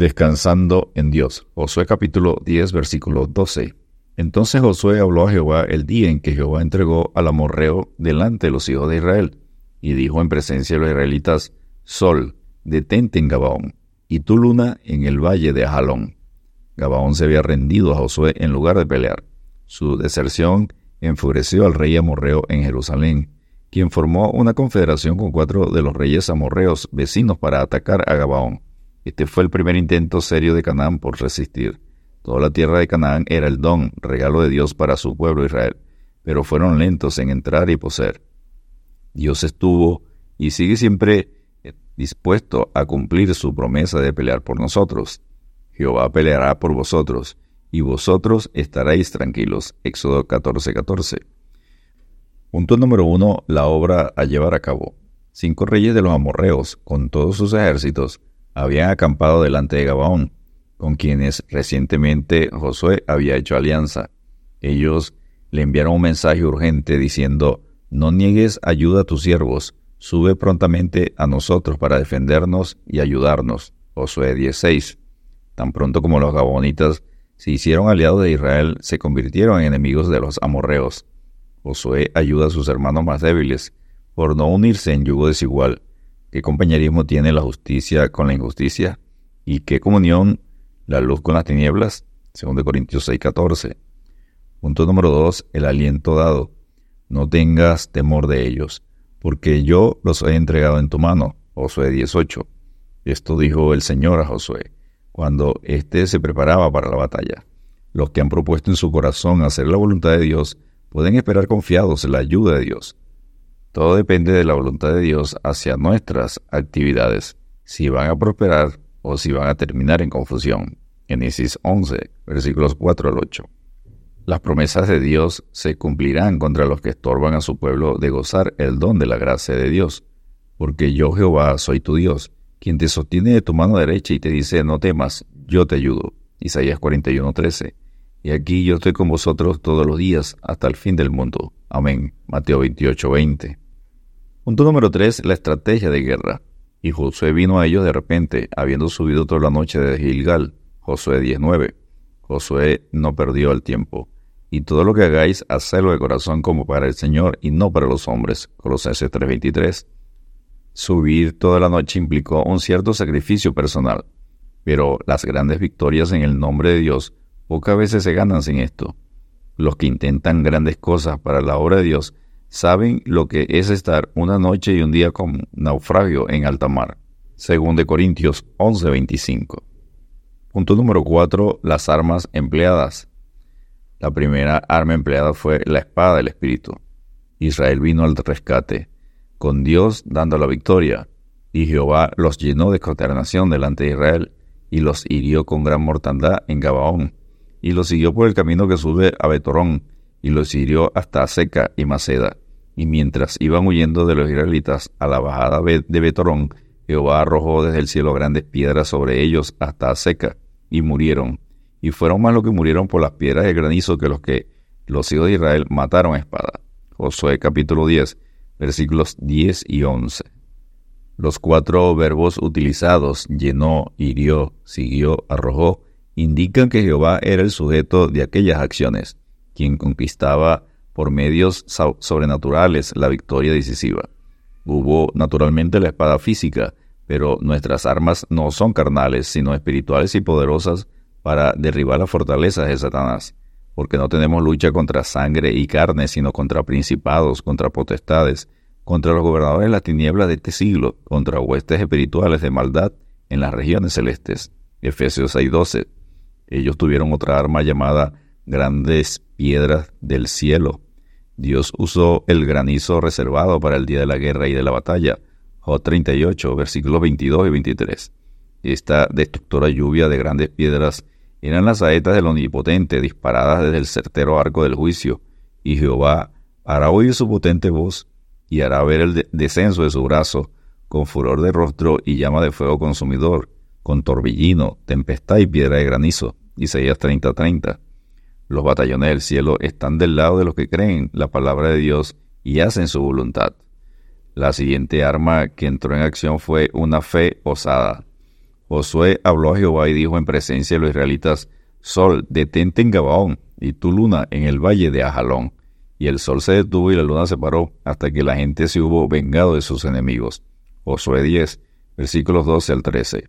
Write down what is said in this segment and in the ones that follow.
Descansando en Dios. Josué capítulo 10, versículo 12. Entonces Josué habló a Jehová el día en que Jehová entregó al amorreo delante de los hijos de Israel, y dijo en presencia de los israelitas, Sol, detente en Gabaón, y tu luna en el valle de Ajalón. Gabaón se había rendido a Josué en lugar de pelear. Su deserción enfureció al rey amorreo en Jerusalén, quien formó una confederación con cuatro de los reyes amorreos vecinos para atacar a Gabaón. Este fue el primer intento serio de Canaán por resistir. Toda la tierra de Canaán era el don, regalo de Dios para su pueblo Israel, pero fueron lentos en entrar y poseer. Dios estuvo y sigue siempre dispuesto a cumplir su promesa de pelear por nosotros. Jehová peleará por vosotros, y vosotros estaréis tranquilos. Éxodo 14:14. Punto número uno, la obra a llevar a cabo. Cinco reyes de los amorreos, con todos sus ejércitos, habían acampado delante de Gabaón, con quienes recientemente Josué había hecho alianza. Ellos le enviaron un mensaje urgente diciendo, no niegues ayuda a tus siervos, sube prontamente a nosotros para defendernos y ayudarnos. Josué 16. Tan pronto como los gabonitas se hicieron aliados de Israel, se convirtieron en enemigos de los amorreos. Josué ayuda a sus hermanos más débiles por no unirse en yugo desigual. ¿Qué compañerismo tiene la justicia con la injusticia? ¿Y qué comunión la luz con las tinieblas? 2 Corintios 6:14. Punto número 2. El aliento dado. No tengas temor de ellos, porque yo los he entregado en tu mano. Josué 18. Esto dijo el Señor a Josué, cuando éste se preparaba para la batalla. Los que han propuesto en su corazón hacer la voluntad de Dios pueden esperar confiados en la ayuda de Dios. Todo depende de la voluntad de Dios hacia nuestras actividades, si van a prosperar o si van a terminar en confusión. Génesis 11, versículos 4 al 8. Las promesas de Dios se cumplirán contra los que estorban a su pueblo de gozar el don de la gracia de Dios, porque yo Jehová soy tu Dios, quien te sostiene de tu mano derecha y te dice, no temas, yo te ayudo. Isaías 41, 13. Y aquí yo estoy con vosotros todos los días hasta el fin del mundo. Amén. Mateo 28, 20. Punto número 3. La estrategia de guerra. Y Josué vino a ellos de repente, habiendo subido toda la noche de Gilgal. Josué 19. Josué no perdió el tiempo. Y todo lo que hagáis, hacedlo de corazón como para el Señor y no para los hombres. Colosenses 3:23. Subir toda la noche implicó un cierto sacrificio personal. Pero las grandes victorias en el nombre de Dios pocas veces se ganan sin esto. Los que intentan grandes cosas para la obra de Dios saben lo que es estar una noche y un día con naufragio en alta mar. Según de Corintios 11:25. Punto número 4. Las armas empleadas. La primera arma empleada fue la espada del Espíritu. Israel vino al rescate, con Dios dando la victoria, y Jehová los llenó de consternación delante de Israel, y los hirió con gran mortandad en Gabaón, y los siguió por el camino que sube a Betorón, y los hirió hasta Seca y Maceda. Y mientras iban huyendo de los israelitas a la bajada de Betorón, Jehová arrojó desde el cielo grandes piedras sobre ellos hasta Seca, y murieron. Y fueron más los que murieron por las piedras de granizo que los que los hijos de Israel mataron a espada. Josué capítulo 10, versículos 10 y 11. Los cuatro verbos utilizados, llenó, hirió, siguió, arrojó, indican que Jehová era el sujeto de aquellas acciones quien conquistaba por medios sobrenaturales la victoria decisiva. Hubo naturalmente la espada física, pero nuestras armas no son carnales, sino espirituales y poderosas para derribar las fortalezas de Satanás, porque no tenemos lucha contra sangre y carne, sino contra principados, contra potestades, contra los gobernadores de las tinieblas de este siglo, contra huestes espirituales de maldad en las regiones celestes. Efesios 6:12. Ellos tuvieron otra arma llamada grandes piedras del cielo. Dios usó el granizo reservado para el día de la guerra y de la batalla. Job 38, versículos 22 y 23. Esta destructora lluvia de grandes piedras eran las saetas del Omnipotente disparadas desde el certero arco del juicio, y Jehová hará oír su potente voz y hará ver el descenso de su brazo, con furor de rostro y llama de fuego consumidor, con torbellino, tempestad y piedra de granizo. Isaías 30:30. 30. Los batallones del cielo están del lado de los que creen la palabra de Dios y hacen su voluntad. La siguiente arma que entró en acción fue una fe osada. Josué habló a Jehová y dijo en presencia de los israelitas, Sol, detente en Gabaón, y tu luna en el valle de Ajalón. Y el sol se detuvo y la luna se paró, hasta que la gente se hubo vengado de sus enemigos. Josué 10, versículos 12 al 13.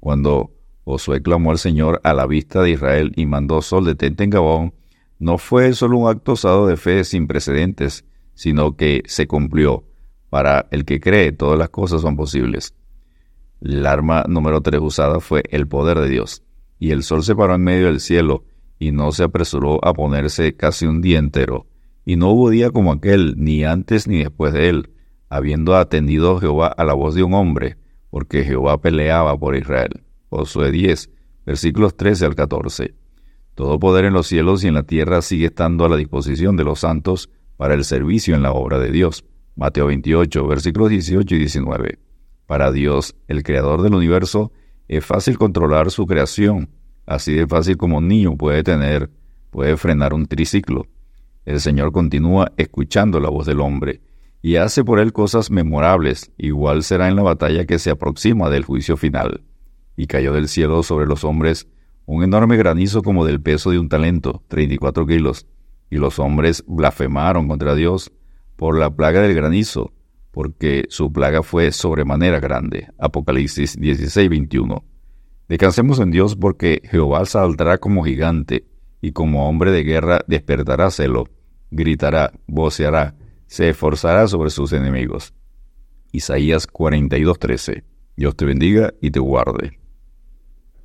Cuando Josué clamó al Señor a la vista de Israel y mandó sol detente en Gabón, no fue solo un acto osado de fe sin precedentes, sino que se cumplió. Para el que cree, todas las cosas son posibles. El arma número tres usada fue el poder de Dios. Y el sol se paró en medio del cielo, y no se apresuró a ponerse casi un día entero. Y no hubo día como aquel, ni antes ni después de él, habiendo atendido Jehová a la voz de un hombre, porque Jehová peleaba por Israel. Josué 10, versículos 13 al 14. Todo poder en los cielos y en la tierra sigue estando a la disposición de los santos para el servicio en la obra de Dios. Mateo 28, versículos 18 y 19. Para Dios, el creador del universo, es fácil controlar su creación, así de fácil como un niño puede tener, puede frenar un triciclo. El Señor continúa escuchando la voz del hombre y hace por él cosas memorables, igual será en la batalla que se aproxima del juicio final y cayó del cielo sobre los hombres un enorme granizo como del peso de un talento, 34 kilos, y los hombres blasfemaron contra Dios por la plaga del granizo, porque su plaga fue sobremanera grande. Apocalipsis 16, 21. Descansemos en Dios porque Jehová saldrá como gigante, y como hombre de guerra despertará celo, gritará, voceará, se esforzará sobre sus enemigos. Isaías 42, 13. Dios te bendiga y te guarde.